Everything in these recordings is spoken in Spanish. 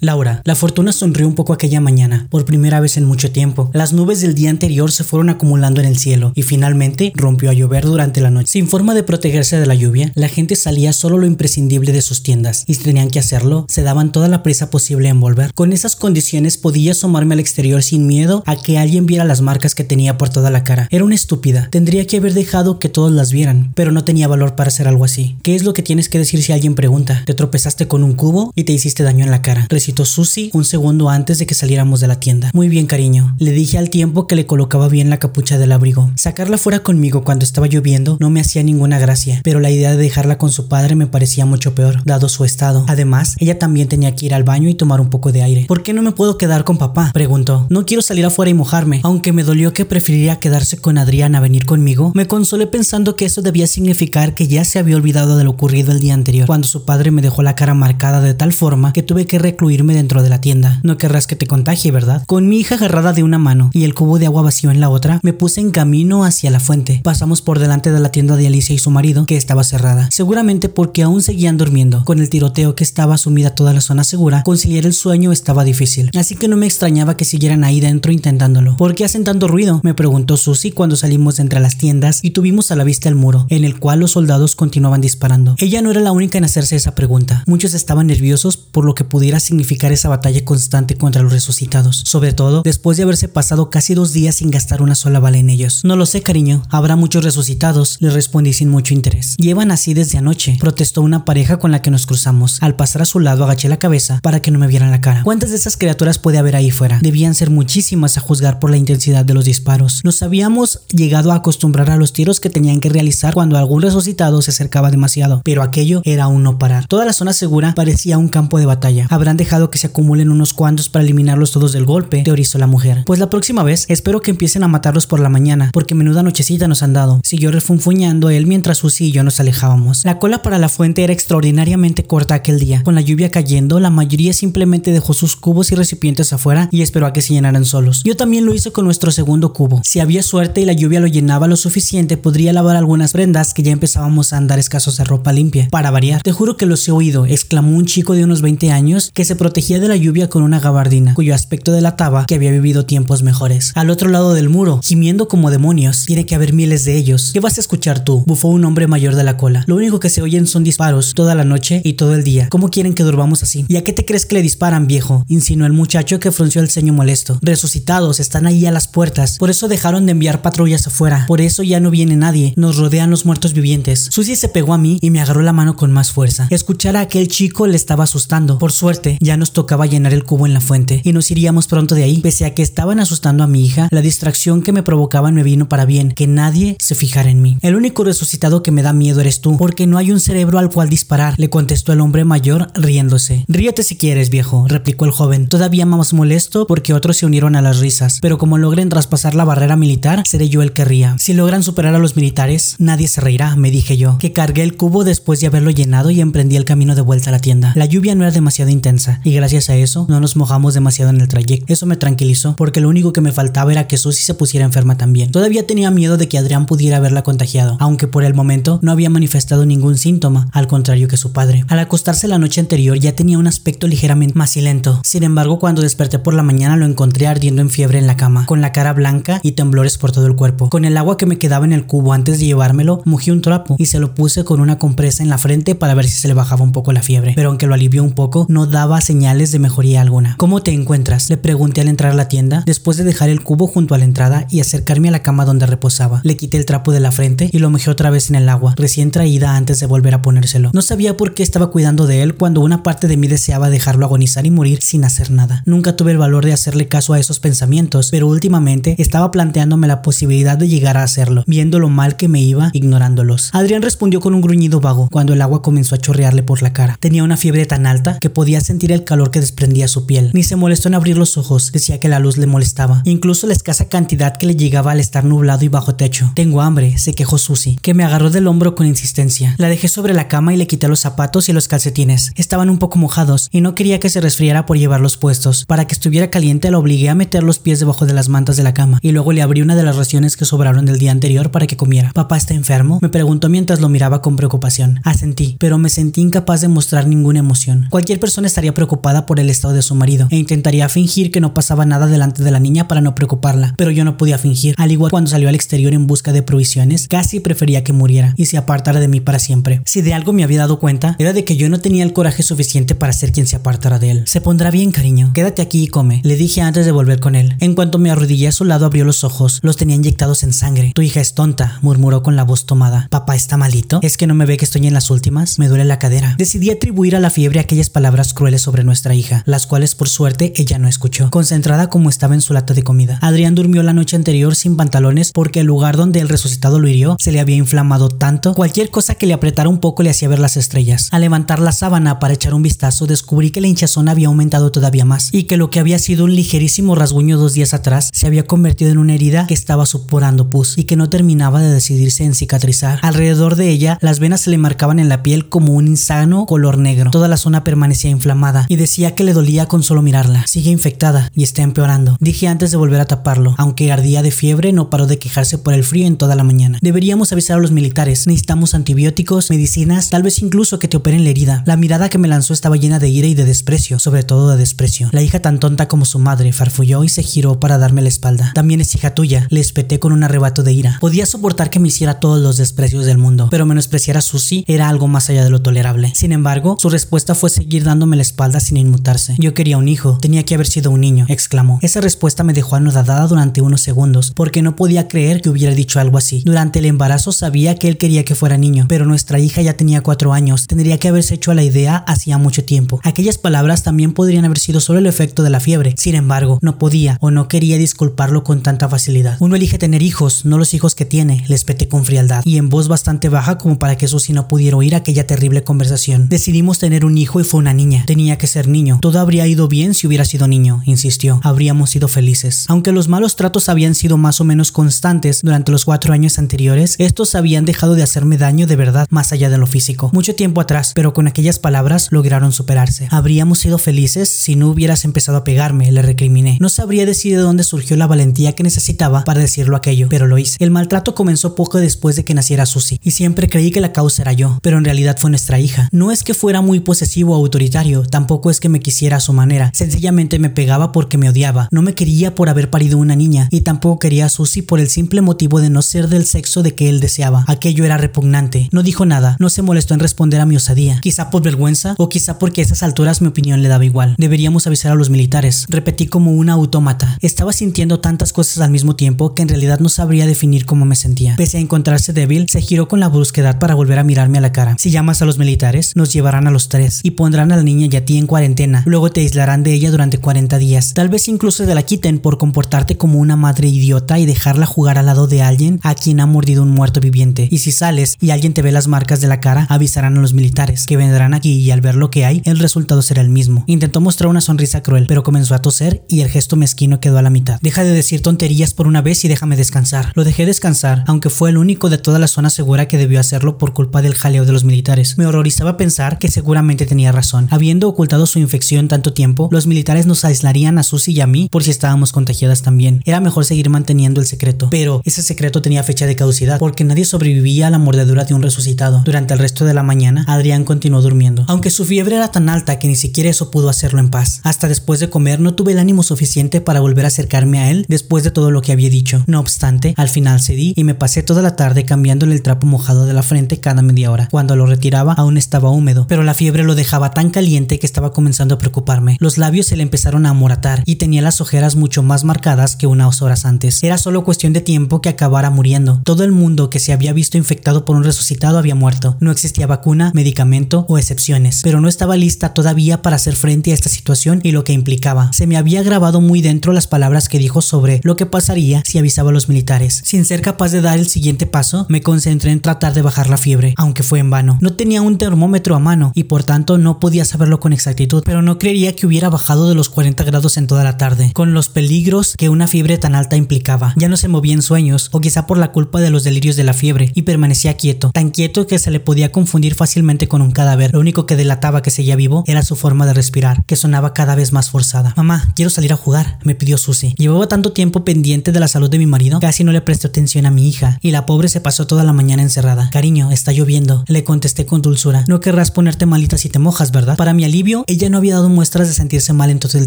Laura, la fortuna sonrió un poco aquella mañana, por primera vez en mucho tiempo. Las nubes del día anterior se fueron acumulando en el cielo y finalmente rompió a llover durante la noche. Sin forma de protegerse de la lluvia, la gente salía solo lo imprescindible de sus tiendas y si tenían que hacerlo, se daban toda la prisa posible en volver. Con esas condiciones podía asomarme al exterior sin miedo a que alguien viera las marcas que tenía por toda la cara. Era una estúpida, tendría que haber dejado que todos las vieran, pero no tenía valor para hacer algo así. ¿Qué es lo que tienes que decir si alguien pregunta? Te tropezaste con un cubo y te hiciste daño en la cara citó Susie un segundo antes de que saliéramos de la tienda. Muy bien, cariño. Le dije al tiempo que le colocaba bien la capucha del abrigo. Sacarla fuera conmigo cuando estaba lloviendo no me hacía ninguna gracia, pero la idea de dejarla con su padre me parecía mucho peor, dado su estado. Además, ella también tenía que ir al baño y tomar un poco de aire. ¿Por qué no me puedo quedar con papá? Preguntó. No quiero salir afuera y mojarme. Aunque me dolió que preferiría quedarse con Adrián a venir conmigo, me consolé pensando que eso debía significar que ya se había olvidado de lo ocurrido el día anterior, cuando su padre me dejó la cara marcada de tal forma que tuve que recluir dentro de la tienda. No querrás que te contagie, ¿verdad? Con mi hija agarrada de una mano y el cubo de agua vacío en la otra, me puse en camino hacia la fuente. Pasamos por delante de la tienda de Alicia y su marido, que estaba cerrada. Seguramente porque aún seguían durmiendo. Con el tiroteo que estaba sumida toda la zona segura, conciliar el sueño estaba difícil. Así que no me extrañaba que siguieran ahí dentro intentándolo. ¿Por qué hacen tanto ruido? Me preguntó Susie cuando salimos entre las tiendas y tuvimos a la vista el muro, en el cual los soldados continuaban disparando. Ella no era la única en hacerse esa pregunta. Muchos estaban nerviosos por lo que pudiera significar esa batalla constante contra los resucitados, sobre todo después de haberse pasado casi dos días sin gastar una sola bala en ellos. No lo sé, cariño, habrá muchos resucitados, le respondí sin mucho interés. Llevan así desde anoche, protestó una pareja con la que nos cruzamos. Al pasar a su lado agaché la cabeza para que no me vieran la cara. ¿Cuántas de esas criaturas puede haber ahí fuera? Debían ser muchísimas a juzgar por la intensidad de los disparos. Nos habíamos llegado a acostumbrar a los tiros que tenían que realizar cuando algún resucitado se acercaba demasiado, pero aquello era un no parar. Toda la zona segura parecía un campo de batalla. Habrán dejado que se acumulen unos cuantos para eliminarlos todos del golpe, teorizó la mujer. Pues la próxima vez espero que empiecen a matarlos por la mañana, porque menuda nochecita nos han dado. Siguió refunfuñando él mientras Susie y yo nos alejábamos. La cola para la fuente era extraordinariamente corta aquel día. Con la lluvia cayendo, la mayoría simplemente dejó sus cubos y recipientes afuera y esperó a que se llenaran solos. Yo también lo hice con nuestro segundo cubo. Si había suerte y la lluvia lo llenaba lo suficiente, podría lavar algunas prendas que ya empezábamos a andar escasos de ropa limpia. Para variar, te juro que los he oído, exclamó un chico de unos 20 años que se protegía de la lluvia con una gabardina, cuyo aspecto delataba que había vivido tiempos mejores. Al otro lado del muro, gimiendo como demonios, tiene que haber miles de ellos. ¿Qué vas a escuchar tú? bufó un hombre mayor de la cola. Lo único que se oyen son disparos toda la noche y todo el día. ¿Cómo quieren que durmamos así? ¿Y a qué te crees que le disparan, viejo? insinuó el muchacho que frunció el ceño molesto. Resucitados, están ahí a las puertas. Por eso dejaron de enviar patrullas afuera. Por eso ya no viene nadie. Nos rodean los muertos vivientes. Susie se pegó a mí y me agarró la mano con más fuerza. Escuchar a aquel chico le estaba asustando. Por suerte, ya nos tocaba llenar el cubo en la fuente y nos iríamos pronto de ahí. Pese a que estaban asustando a mi hija, la distracción que me provocaban me vino para bien, que nadie se fijara en mí. El único resucitado que me da miedo eres tú, porque no hay un cerebro al cual disparar, le contestó el hombre mayor riéndose. Ríete si quieres, viejo, replicó el joven, todavía más molesto porque otros se unieron a las risas, pero como logren traspasar la barrera militar, seré yo el que ría. Si logran superar a los militares, nadie se reirá, me dije yo, que cargué el cubo después de haberlo llenado y emprendí el camino de vuelta a la tienda. La lluvia no era demasiado intensa, y gracias a eso no nos mojamos demasiado en el trayecto. Eso me tranquilizó porque lo único que me faltaba era que Susie se pusiera enferma también. Todavía tenía miedo de que Adrián pudiera haberla contagiado, aunque por el momento no había manifestado ningún síntoma, al contrario que su padre. Al acostarse la noche anterior ya tenía un aspecto ligeramente macilento. Sin embargo, cuando desperté por la mañana lo encontré ardiendo en fiebre en la cama, con la cara blanca y temblores por todo el cuerpo. Con el agua que me quedaba en el cubo antes de llevármelo, mojé un trapo y se lo puse con una compresa en la frente para ver si se le bajaba un poco la fiebre. Pero aunque lo alivió un poco, no daba de mejoría alguna. ¿Cómo te encuentras? Le pregunté al entrar a la tienda, después de dejar el cubo junto a la entrada y acercarme a la cama donde reposaba. Le quité el trapo de la frente y lo mojé otra vez en el agua, recién traída antes de volver a ponérselo. No sabía por qué estaba cuidando de él cuando una parte de mí deseaba dejarlo agonizar y morir sin hacer nada. Nunca tuve el valor de hacerle caso a esos pensamientos, pero últimamente estaba planteándome la posibilidad de llegar a hacerlo, viendo lo mal que me iba ignorándolos. Adrián respondió con un gruñido vago cuando el agua comenzó a chorrearle por la cara. Tenía una fiebre tan alta que podía sentir el calor que desprendía su piel. Ni se molestó en abrir los ojos, decía que la luz le molestaba, incluso la escasa cantidad que le llegaba al estar nublado y bajo techo. Tengo hambre, se quejó Susie, que me agarró del hombro con insistencia. La dejé sobre la cama y le quité los zapatos y los calcetines. Estaban un poco mojados y no quería que se resfriara por llevarlos puestos. Para que estuviera caliente la obligué a meter los pies debajo de las mantas de la cama y luego le abrí una de las raciones que sobraron del día anterior para que comiera. ¿Papá está enfermo? Me preguntó mientras lo miraba con preocupación. Asentí, pero me sentí incapaz de mostrar ninguna emoción. Cualquier persona estaría preocupada preocupada por el estado de su marido e intentaría fingir que no pasaba nada delante de la niña para no preocuparla, pero yo no podía fingir. Al igual cuando salió al exterior en busca de provisiones, casi prefería que muriera y se apartara de mí para siempre. Si de algo me había dado cuenta, era de que yo no tenía el coraje suficiente para ser quien se apartara de él. Se pondrá bien, cariño. Quédate aquí y come, le dije antes de volver con él. En cuanto me arrodillé a su lado, abrió los ojos. Los tenía inyectados en sangre. Tu hija es tonta, murmuró con la voz tomada. ¿Papá está malito? ¿Es que no me ve que estoy en las últimas? Me duele la cadera. Decidí atribuir a la fiebre aquellas palabras crueles sobre nuestra hija, las cuales por suerte ella no escuchó, concentrada como estaba en su lata de comida. Adrián durmió la noche anterior sin pantalones porque el lugar donde el resucitado lo hirió se le había inflamado tanto, cualquier cosa que le apretara un poco le hacía ver las estrellas. Al levantar la sábana para echar un vistazo, descubrí que la hinchazón había aumentado todavía más y que lo que había sido un ligerísimo rasguño dos días atrás se había convertido en una herida que estaba suporando pus y que no terminaba de decidirse en cicatrizar. Alrededor de ella, las venas se le marcaban en la piel como un insano color negro. Toda la zona permanecía inflamada y decía que le dolía con solo mirarla. Sigue infectada y está empeorando. Dije antes de volver a taparlo. Aunque ardía de fiebre, no paró de quejarse por el frío en toda la mañana. Deberíamos avisar a los militares. Necesitamos antibióticos, medicinas, tal vez incluso que te operen la herida. La mirada que me lanzó estaba llena de ira y de desprecio, sobre todo de desprecio. La hija tan tonta como su madre farfulló y se giró para darme la espalda. También es hija tuya, le espeté con un arrebato de ira. Podía soportar que me hiciera todos los desprecios del mundo, pero menospreciar a Susie era algo más allá de lo tolerable. Sin embargo, su respuesta fue seguir dándome la espalda sin inmutarse. Yo quería un hijo, tenía que haber sido un niño, exclamó. Esa respuesta me dejó anodadada durante unos segundos, porque no podía creer que hubiera dicho algo así. Durante el embarazo sabía que él quería que fuera niño, pero nuestra hija ya tenía cuatro años, tendría que haberse hecho a la idea hacía mucho tiempo. Aquellas palabras también podrían haber sido solo el efecto de la fiebre. Sin embargo, no podía o no quería disculparlo con tanta facilidad. Uno elige tener hijos, no los hijos que tiene, les peté con frialdad, y en voz bastante baja como para que Susie no pudiera oír aquella terrible conversación. Decidimos tener un hijo y fue una niña. Tenía que ser niño. Todo habría ido bien si hubiera sido niño, insistió. Habríamos sido felices. Aunque los malos tratos habían sido más o menos constantes durante los cuatro años anteriores, estos habían dejado de hacerme daño de verdad, más allá de lo físico. Mucho tiempo atrás, pero con aquellas palabras lograron superarse. Habríamos sido felices si no hubieras empezado a pegarme, le recriminé. No sabría decir de dónde surgió la valentía que necesitaba para decirlo aquello, pero lo hice. El maltrato comenzó poco después de que naciera Susie, y siempre creí que la causa era yo, pero en realidad fue nuestra hija. No es que fuera muy posesivo o autoritario, tampoco es que me quisiera a su manera, sencillamente me pegaba porque me odiaba, no me quería por haber parido una niña, y tampoco quería a Susie por el simple motivo de no ser del sexo de que él deseaba. Aquello era repugnante. No dijo nada, no se molestó en responder a mi osadía, quizá por vergüenza o quizá porque a esas alturas mi opinión le daba igual. Deberíamos avisar a los militares, repetí como una autómata. Estaba sintiendo tantas cosas al mismo tiempo que en realidad no sabría definir cómo me sentía. Pese a encontrarse débil, se giró con la brusquedad para volver a mirarme a la cara. Si llamas a los militares, nos llevarán a los tres y pondrán a la niña y a ti en cuarentena. Luego te aislarán de ella durante 40 días. Tal vez incluso te la quiten por comportarte como una madre idiota y dejarla jugar al lado de alguien a quien ha mordido un muerto viviente. Y si sales y alguien te ve las marcas de la cara, avisarán a los militares, que vendrán aquí y al ver lo que hay, el resultado será el mismo. Intentó mostrar una sonrisa cruel, pero comenzó a toser y el gesto mezquino quedó a la mitad. Deja de decir tonterías por una vez y déjame descansar. Lo dejé descansar, aunque fue el único de toda la zona segura que debió hacerlo por culpa del jaleo de los militares. Me horrorizaba pensar que seguramente tenía razón. Habiendo ocultado su infección tanto tiempo, los militares nos aislarían a Susie y a mí por si estábamos contagiadas también. Era mejor seguir manteniendo el secreto, pero ese secreto tenía fecha de caducidad porque nadie sobrevivía a la mordedura de un resucitado. Durante el resto de la mañana, Adrián continuó durmiendo, aunque su fiebre era tan alta que ni siquiera eso pudo hacerlo en paz. Hasta después de comer no tuve el ánimo suficiente para volver a acercarme a él después de todo lo que había dicho. No obstante, al final cedí y me pasé toda la tarde cambiándole el trapo mojado de la frente cada media hora. Cuando lo retiraba aún estaba húmedo, pero la fiebre lo dejaba tan caliente que estaba comenzando a preocuparme. Los labios se le empezaron a amoratar y tenía las ojeras mucho más marcadas que unas horas antes. Era solo cuestión de tiempo que acabara muriendo. Todo el mundo que se había visto infectado por un resucitado había muerto. No existía vacuna, medicamento o excepciones, pero no estaba lista todavía para hacer frente a esta situación y lo que implicaba. Se me había grabado muy dentro las palabras que dijo sobre lo que pasaría si avisaba a los militares. Sin ser capaz de dar el siguiente paso, me concentré en tratar de bajar la fiebre, aunque fue en vano. No tenía un termómetro a mano y por tanto no podía saberlo con exactitud, pero no creería que hubiera bajado de los 40 grados en toda la tarde, con los peligros que una fiebre tan alta implicaba. Ya no se movía en sueños, o quizá por la culpa de los delirios de la fiebre, y permanecía quieto, tan quieto que se le podía confundir fácilmente con un cadáver. Lo único que delataba que seguía vivo era su forma de respirar, que sonaba cada vez más forzada. Mamá, quiero salir a jugar, me pidió Susie. Llevaba tanto tiempo pendiente de la salud de mi marido, casi no le presté atención a mi hija, y la pobre se pasó toda la mañana encerrada. Cariño, está lloviendo, le contesté con dulzura. No querrás ponerte malita si te mojas, ¿verdad? Para mi alivio, ella no había dado muestras de sentirse mal en todo el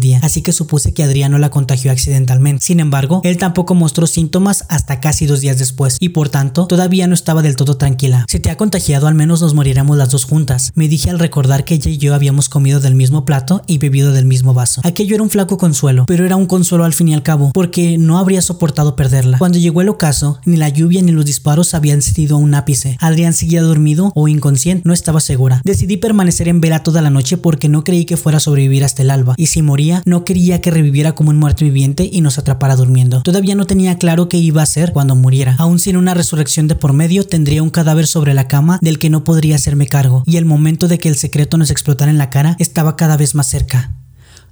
día, así que supuse que Adriano la contagió accidentalmente. Sin embargo, él tampoco mostró síntomas hasta casi dos días después, y por tanto, todavía no estaba del todo tranquila. Si te ha contagiado, al menos nos moriremos las dos juntas, me dije al recordar que ella y yo habíamos comido del mismo plato y bebido del mismo vaso. Aquello era un flaco consuelo, pero era un consuelo al fin y al cabo, porque no habría soportado perderla. Cuando llegó el ocaso, ni la lluvia ni los disparos habían sido un ápice. Adrián seguía dormido o inconsciente, no estaba segura. Decidí permanecer en vela toda la noche porque no creí que fuera a sobrevivir hasta el alba, y si moría, no quería que reviviera como un muerto viviente y nos atrapara durmiendo. Todavía no tenía claro qué iba a hacer cuando muriera. Aún sin una resurrección de por medio, tendría un cadáver sobre la cama del que no podría hacerme cargo, y el momento de que el secreto nos explotara en la cara estaba cada vez más cerca.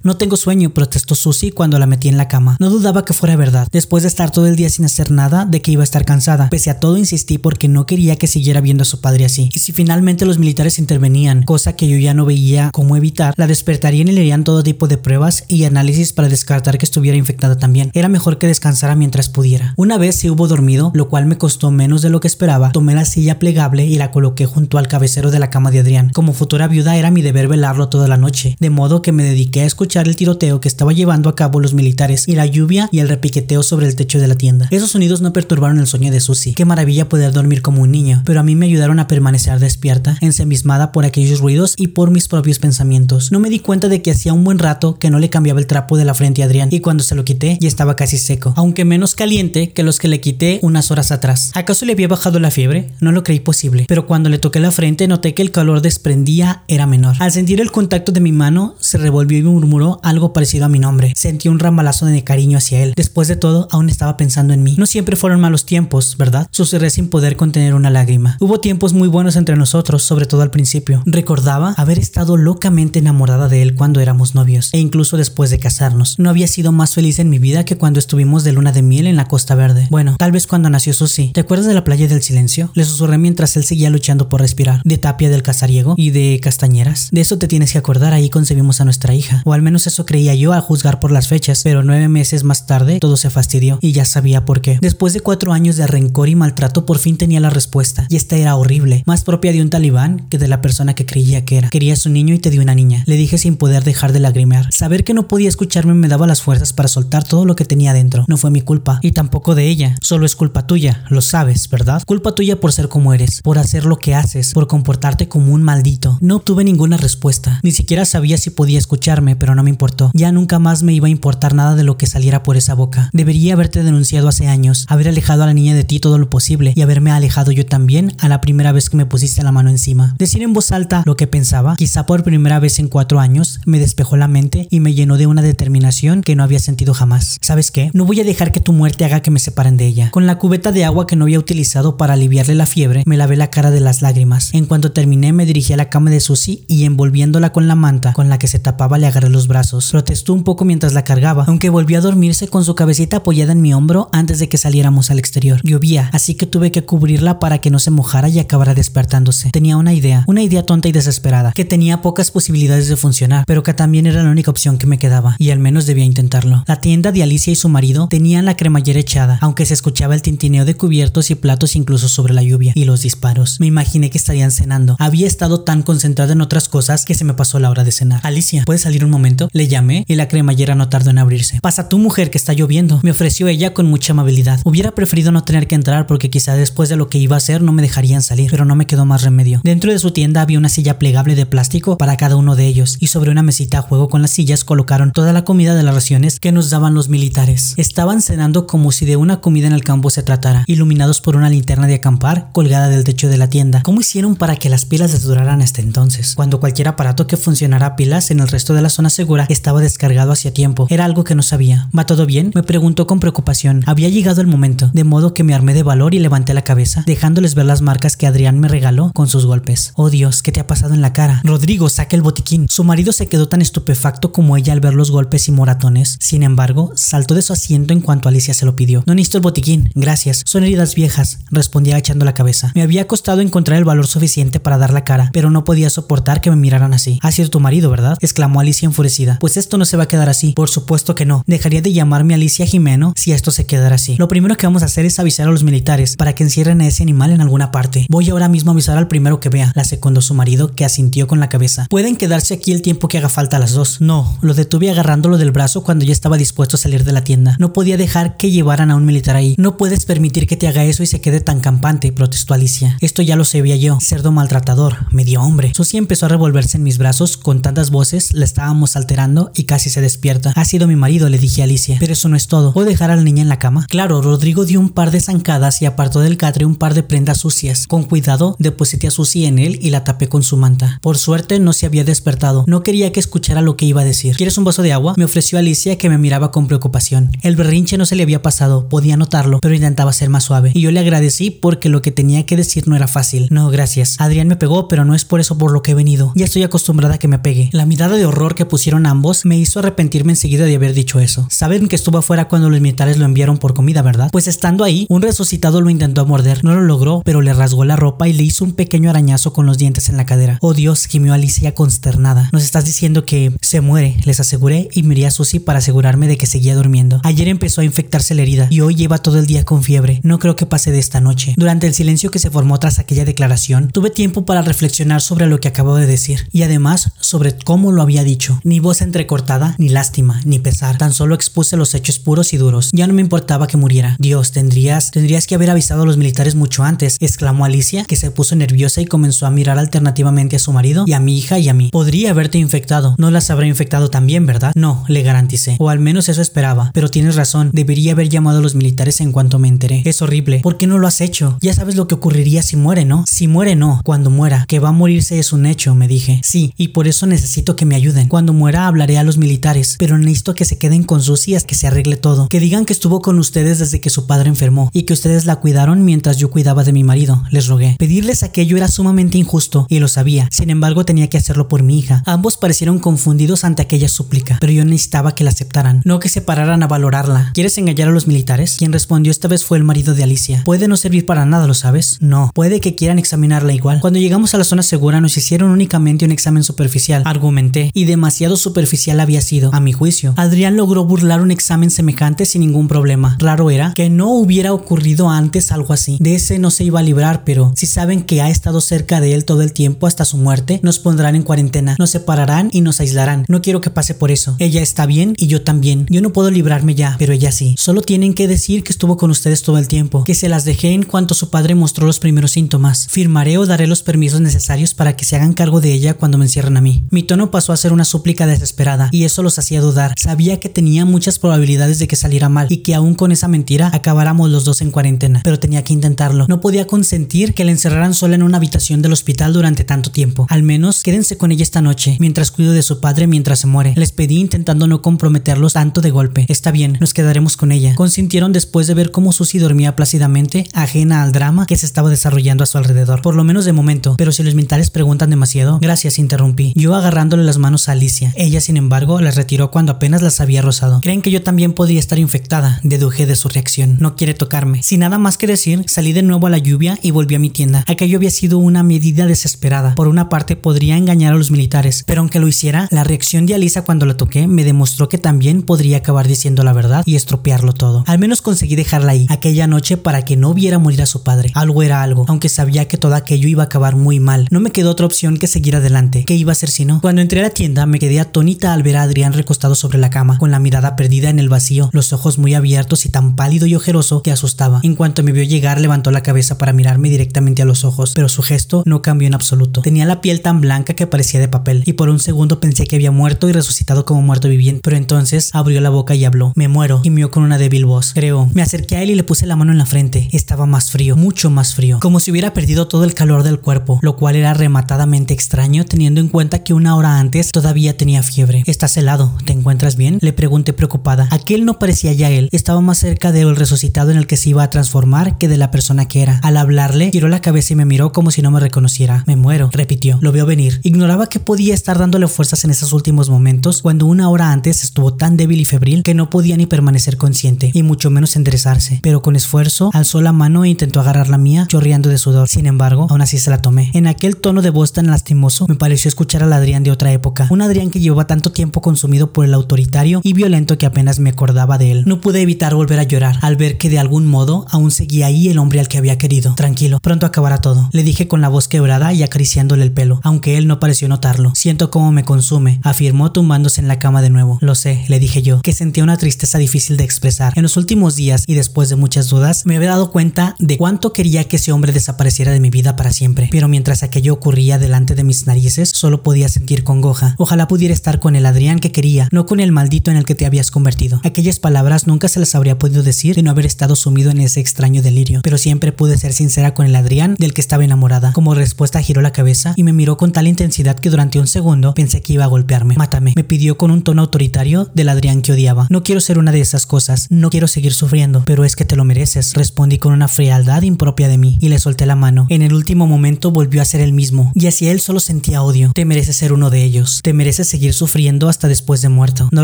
No tengo sueño, protestó Susie cuando la metí en la cama. No dudaba que fuera verdad. Después de estar todo el día sin hacer nada, de que iba a estar cansada. Pese a todo, insistí porque no quería que siguiera viendo a su padre así. Y si finalmente los militares intervenían, cosa que yo ya no veía cómo evitar, la despertarían y le harían todo tipo de pruebas y análisis para descartar que estuviera infectada también. Era mejor que descansara mientras pudiera. Una vez se hubo dormido, lo cual me costó menos de lo que esperaba, tomé la silla plegable y la coloqué junto al cabecero de la cama de Adrián. Como futura viuda era mi deber velarlo toda la noche, de modo que me dediqué a el tiroteo que estaba llevando a cabo los militares y la lluvia y el repiqueteo sobre el techo de la tienda. Esos sonidos no perturbaron el sueño de Susie. Qué maravilla poder dormir como un niño, pero a mí me ayudaron a permanecer despierta, ensemismada por aquellos ruidos y por mis propios pensamientos. No me di cuenta de que hacía un buen rato que no le cambiaba el trapo de la frente a Adrián y cuando se lo quité ya estaba casi seco, aunque menos caliente que los que le quité unas horas atrás. ¿Acaso le había bajado la fiebre? No lo creí posible, pero cuando le toqué la frente noté que el calor desprendía era menor. Al sentir el contacto de mi mano, se revolvió y murmuró algo parecido a mi nombre. Sentí un ramalazo de cariño hacia él. Después de todo, aún estaba pensando en mí. No siempre fueron malos tiempos, ¿verdad? Susurré sin poder contener una lágrima. Hubo tiempos muy buenos entre nosotros, sobre todo al principio. Recordaba haber estado locamente enamorada de él cuando éramos novios, e incluso después de casarnos. No había sido más feliz en mi vida que cuando estuvimos de luna de miel en la Costa Verde. Bueno, tal vez cuando nació Susi. ¿Te acuerdas de la playa del silencio? Le susurré mientras él seguía luchando por respirar. De Tapia del Casariego y de Castañeras. De eso te tienes que acordar, ahí concebimos a nuestra hija. O al menos eso creía yo a juzgar por las fechas, pero nueve meses más tarde todo se fastidió y ya sabía por qué. Después de cuatro años de rencor y maltrato por fin tenía la respuesta y esta era horrible, más propia de un talibán que de la persona que creía que era. Querías un niño y te dio una niña. Le dije sin poder dejar de lagrimear. Saber que no podía escucharme me daba las fuerzas para soltar todo lo que tenía dentro. No fue mi culpa y tampoco de ella. Solo es culpa tuya, lo sabes, ¿verdad? Culpa tuya por ser como eres, por hacer lo que haces, por comportarte como un maldito. No obtuve ninguna respuesta. Ni siquiera sabía si podía escucharme, pero no me importó. Ya nunca más me iba a importar nada de lo que saliera por esa boca. Debería haberte denunciado hace años, haber alejado a la niña de ti todo lo posible y haberme alejado yo también a la primera vez que me pusiste la mano encima. Decir en voz alta lo que pensaba, quizá por primera vez en cuatro años, me despejó la mente y me llenó de una determinación que no había sentido jamás. ¿Sabes qué? No voy a dejar que tu muerte haga que me separen de ella. Con la cubeta de agua que no había utilizado para aliviarle la fiebre, me lavé la cara de las lágrimas. En cuanto terminé, me dirigí a la cama de Susie y envolviéndola con la manta con la que se tapaba le agarré los brazos. Protestó un poco mientras la cargaba, aunque volvió a dormirse con su cabecita apoyada en mi hombro antes de que saliéramos al exterior. Llovía, así que tuve que cubrirla para que no se mojara y acabara despertándose. Tenía una idea, una idea tonta y desesperada, que tenía pocas posibilidades de funcionar, pero que también era la única opción que me quedaba, y al menos debía intentarlo. La tienda de Alicia y su marido tenían la cremallera echada, aunque se escuchaba el tintineo de cubiertos y platos incluso sobre la lluvia, y los disparos. Me imaginé que estarían cenando. Había estado tan concentrada en otras cosas que se me pasó la hora de cenar. Alicia, ¿puedes salir un momento? Le llamé y la cremallera no tardó en abrirse. Pasa tu mujer que está lloviendo, me ofreció ella con mucha amabilidad. Hubiera preferido no tener que entrar porque quizá después de lo que iba a hacer no me dejarían salir, pero no me quedó más remedio. Dentro de su tienda había una silla plegable de plástico para cada uno de ellos y sobre una mesita a juego con las sillas colocaron toda la comida de las raciones que nos daban los militares. Estaban cenando como si de una comida en el campo se tratara, iluminados por una linterna de acampar colgada del techo de la tienda. ¿Cómo hicieron para que las pilas les duraran hasta entonces? Cuando cualquier aparato que funcionara a pilas en el resto de la zona segura estaba descargado hacía tiempo. Era algo que no sabía. ¿Va todo bien? Me preguntó con preocupación. Había llegado el momento, de modo que me armé de valor y levanté la cabeza, dejándoles ver las marcas que Adrián me regaló con sus golpes. Oh Dios, ¿qué te ha pasado en la cara? Rodrigo, saca el botiquín. Su marido se quedó tan estupefacto como ella al ver los golpes y moratones. Sin embargo, saltó de su asiento en cuanto Alicia se lo pidió. No necesito el botiquín, gracias. Son heridas viejas, respondí agachando la cabeza. Me había costado encontrar el valor suficiente para dar la cara, pero no podía soportar que me miraran así. Ha sido tu marido, ¿verdad? exclamó Alicia enfurecida Pues esto no se va a quedar así. Por supuesto que no. Dejaría de llamarme Alicia Jimeno si esto se quedara así. Lo primero que vamos a hacer es avisar a los militares para que encierren a ese animal en alguna parte. Voy ahora mismo a avisar al primero que vea, la secundó su marido que asintió con la cabeza. Pueden quedarse aquí el tiempo que haga falta las dos. No, lo detuve agarrándolo del brazo cuando ya estaba dispuesto a salir de la tienda. No podía dejar que llevaran a un militar ahí. No puedes permitir que te haga eso y se quede tan campante, protestó Alicia. Esto ya lo sabía yo, cerdo maltratador, medio hombre. Susi empezó a revolverse en mis brazos con tantas voces, la estábamos alterando y casi se despierta. Ha sido mi marido, le dije a Alicia. Pero eso no es todo. ¿Puedo dejar a la niña en la cama? Claro, Rodrigo dio un par de zancadas y apartó del catre un par de prendas sucias. Con cuidado, deposité a Susi en él y la tapé con su manta. Por suerte no se había despertado. No quería que escuchara lo que iba a decir. ¿Quieres un vaso de agua? Me ofreció Alicia que me miraba con preocupación. El berrinche no se le había pasado, podía notarlo, pero intentaba ser más suave. Y yo le agradecí porque lo que tenía que decir no era fácil. No, gracias. Adrián me pegó, pero no es por eso por lo que he venido. Ya estoy acostumbrada a que me pegue. La mirada de horror que pusieron ambos me hizo arrepentirme enseguida de haber dicho eso. Saben que estuvo afuera cuando los militares lo enviaron por comida, ¿verdad? Pues estando ahí, un resucitado lo intentó morder. No lo logró, pero le rasgó la ropa y le hizo un pequeño arañazo con los dientes en la cadera. Oh Dios, gimió Alicia consternada. Nos estás diciendo que se muere, les aseguré y miré a Susie para asegurarme de que seguía durmiendo. Ayer empezó a infectarse la herida y hoy lleva todo el día con fiebre. No creo que pase de esta noche. Durante el silencio que se formó tras aquella declaración, tuve tiempo para reflexionar sobre lo que acabo de decir y además sobre cómo lo había dicho. Ni voz entrecortada, ni lástima, ni pesar. Tan solo expuse los hechos puros y duros. Ya no me importaba que muriera. Dios, tendrías, tendrías que haber avisado a los militares mucho antes, exclamó Alicia, que se puso nerviosa y comenzó a mirar alternativamente a su marido y a mi hija y a mí. Podría haberte infectado. No las habrá infectado también, ¿verdad? No, le garanticé. O al menos eso esperaba. Pero tienes razón, debería haber llamado a los militares en cuanto me enteré. Es horrible. ¿Por qué no lo has hecho? Ya sabes lo que ocurriría si muere, ¿no? Si muere, no. Cuando muera. Que va a morirse es un hecho, me dije. Sí, y por eso necesito que me ayuden. Cuando muera hablaré a los militares, pero necesito que se queden con Susie hasta que se arregle todo. Que digan que estuvo con ustedes desde que su padre enfermó y que ustedes la cuidaron mientras yo cuidaba de mi marido. Les rogué. Pedirles aquello era sumamente injusto y lo sabía. Sin embargo, tenía que hacerlo por mi hija. Ambos parecieron confundidos ante aquella súplica, pero yo necesitaba que la aceptaran, no que se pararan a valorarla. ¿Quieres engañar a los militares? Quien respondió esta vez fue el marido de Alicia. Puede no servir para nada, ¿lo sabes? No. Puede que quieran examinarla igual. Cuando llegamos a la zona segura nos hicieron únicamente un examen superficial, argumenté, y demasiado superficial había sido, a mi juicio. Adrián logró burlar un examen semejante sin ningún problema. Raro era que no hubiera ocurrido antes algo así. De ese no se iba a librar, pero si saben que ha estado cerca de él todo el tiempo hasta su muerte, nos pondrán en cuarentena, nos separarán y nos aislarán. No quiero que pase por eso. Ella está bien y yo también. Yo no puedo librarme ya, pero ella sí. Solo tienen que decir que estuvo con ustedes todo el tiempo, que se las dejé en cuanto su padre mostró los primeros síntomas. Firmaré o daré los permisos necesarios para que se hagan cargo de ella cuando me encierren a mí. Mi tono pasó a ser una súplica desesperada y eso los hacía dudar. Sabía que tenía muchas probabilidades de que saliera mal y que aún con esa mentira acabáramos los dos en cuarentena, pero tenía que intentarlo. No podía consentir que la encerraran sola en una habitación del hospital durante tanto tiempo. Al menos quédense con ella esta noche, mientras cuido de su padre mientras se muere. Les pedí intentando no comprometerlos tanto de golpe. Está bien, nos quedaremos con ella. Consintieron después de ver cómo Susie dormía plácidamente, ajena al drama que se estaba desarrollando a su alrededor. Por lo menos de momento, pero si los militares preguntan demasiado, gracias, interrumpí. Yo agarrándole las manos a Alicia. Ella, sin embargo, las retiró cuando apenas las había rozado. Creen que yo también podría estar infectada, deduje de su reacción. No quiere tocarme. Sin nada más que decir, salí de nuevo a la lluvia y volví a mi tienda. Aquello había sido una medida desesperada. Por una parte podría engañar a los militares, pero aunque lo hiciera, la reacción de Alisa cuando la toqué me demostró que también podría acabar diciendo la verdad y estropearlo todo. Al menos conseguí dejarla ahí, aquella noche para que no viera morir a su padre. Algo era algo, aunque sabía que todo aquello iba a acabar muy mal. No me quedó otra opción que seguir adelante. ¿Qué iba a hacer si no? Cuando entré a la tienda me quedé atónita al ver a Adrián recostado sobre la cama, con la mirada perdida en el vacío, los ojos muy abiertos y tan pálido y ojeroso que asustaba. En cuanto me vio llegar levantó la cabeza para mirarme directamente a los ojos, pero su gesto no cambió en absoluto. Tenía la piel tan blanca que parecía de papel, y por un segundo pensé que había muerto y resucitado como muerto viviente, pero entonces abrió la boca y habló. Me muero, gimió con una débil voz. Creo. Me acerqué a él y le puse la mano en la frente. Estaba más frío, mucho más frío, como si hubiera perdido todo el calor del cuerpo, lo cual era rematadamente extraño teniendo en cuenta que una hora antes todavía tenía fiebre. ¿Estás helado? ¿Te encuentras bien? Le pregunté preocupada. Aquel no parecía ya él, estaba más cerca del resucitado en el que se iba a transformar que de la persona que era. Al hablarle, giró la cabeza y me miró como si no me reconociera. Me muero, repitió. Lo vio venir. Ignoraba que podía estar dándole fuerzas en esos últimos momentos cuando una hora antes estuvo tan débil y febril que no podía ni permanecer consciente, y mucho menos enderezarse. Pero con esfuerzo alzó la mano e intentó agarrar la mía, chorreando de sudor. Sin embargo, aún así se la tomé. En aquel tono de voz tan lastimoso, me pareció escuchar al Adrián de otra época. Un Adrián que llevaba tanto tiempo consumido por el autoritario y violento que apenas me acordaba de él. No pude evitar volver a llorar al ver que de algún modo aún seguía ahí el hombre al que había querido. Tranquilo, pronto acabará todo, le dije con la voz quebrada y acariciándole el pelo, aunque él no pareció notarlo. Siento cómo me consume, afirmó tumbándose en la cama de nuevo. Lo sé, le dije yo, que sentía una tristeza difícil de expresar. En los últimos días y después de muchas dudas, me había dado cuenta de cuánto quería que ese hombre desapareciera de mi vida para siempre. Pero mientras aquello ocurría delante de mis narices, solo podía sentir congoja. Ojalá pudiera estar con el Adrián que quería, no con el maldito en el que te habías convertido. Aquellas palabras nunca se las habría podido decir de no haber estado sumido en ese extraño delirio, pero siempre pude ser sincera con el Adrián del que estaba enamorada. Como respuesta giró la cabeza y me miró con tal intensidad que durante un segundo pensé que iba a golpearme. Mátame, me pidió con un tono autoritario del Adrián que odiaba. No quiero ser una de esas cosas, no quiero seguir sufriendo, pero es que te lo mereces, respondí con una frialdad impropia de mí y le solté la mano. En el último momento volvió a ser el mismo y hacia él solo sentía odio. Te mereces ser uno de ellos, te mereces seguir sufriendo hasta después de muerto. No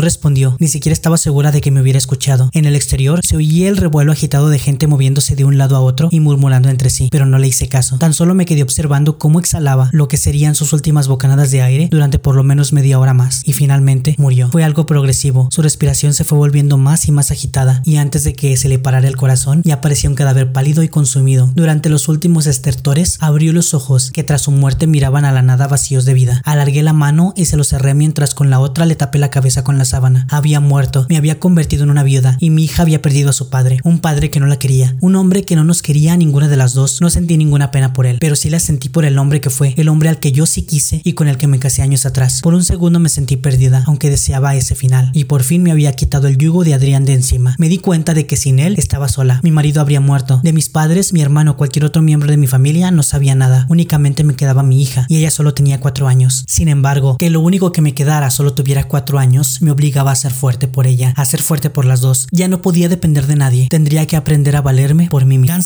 respondió, ni siquiera estaba segura de que me hubiera escuchado. En el exterior se oía el revuelo agitado de gente moviéndose de un lado a otro y murmurando entre sí, pero no le hice caso. Tan solo me quedé observando cómo exhalaba lo que serían sus últimas bocanadas de aire durante por lo menos media hora más, y finalmente murió. Fue algo progresivo, su respiración se fue volviendo más y más agitada, y antes de que se le parara el corazón, ya aparecía un cadáver pálido y consumido. Durante los últimos estertores, abrió los ojos, que tras su muerte miraban a la nada vacíos de vida. Alargué la mano y se lo cerré mientras con la otra le tapé la cabeza con la sábana. Había muerto, me había convertido en una viuda, y mi hija había perdido a su padre, un padre que no la quería, un hombre que no nos quería a ninguna de las dos. No sentí ninguna pena por él, pero sí la sentí por el hombre que fue, el hombre al que yo sí quise y con el que me casé años atrás. Por un segundo me sentí perdida, aunque deseaba ese final, y por fin me había quitado el yugo de Adrián de encima. Me di cuenta de que sin él estaba sola. Mi marido habría muerto. De mis padres, mi hermano, cualquier otro miembro de mi familia no sabía nada. Únicamente me quedaba mi hija, y ella solo tenía cuatro años. Sin embargo, que lo único que me quedara solo tuviera cuatro años, me obligaba a ser fuerte por ella, a ser fuerte por las dos. Ya no podía depender de nadie. Tendría que aprender a valerme por mí misma.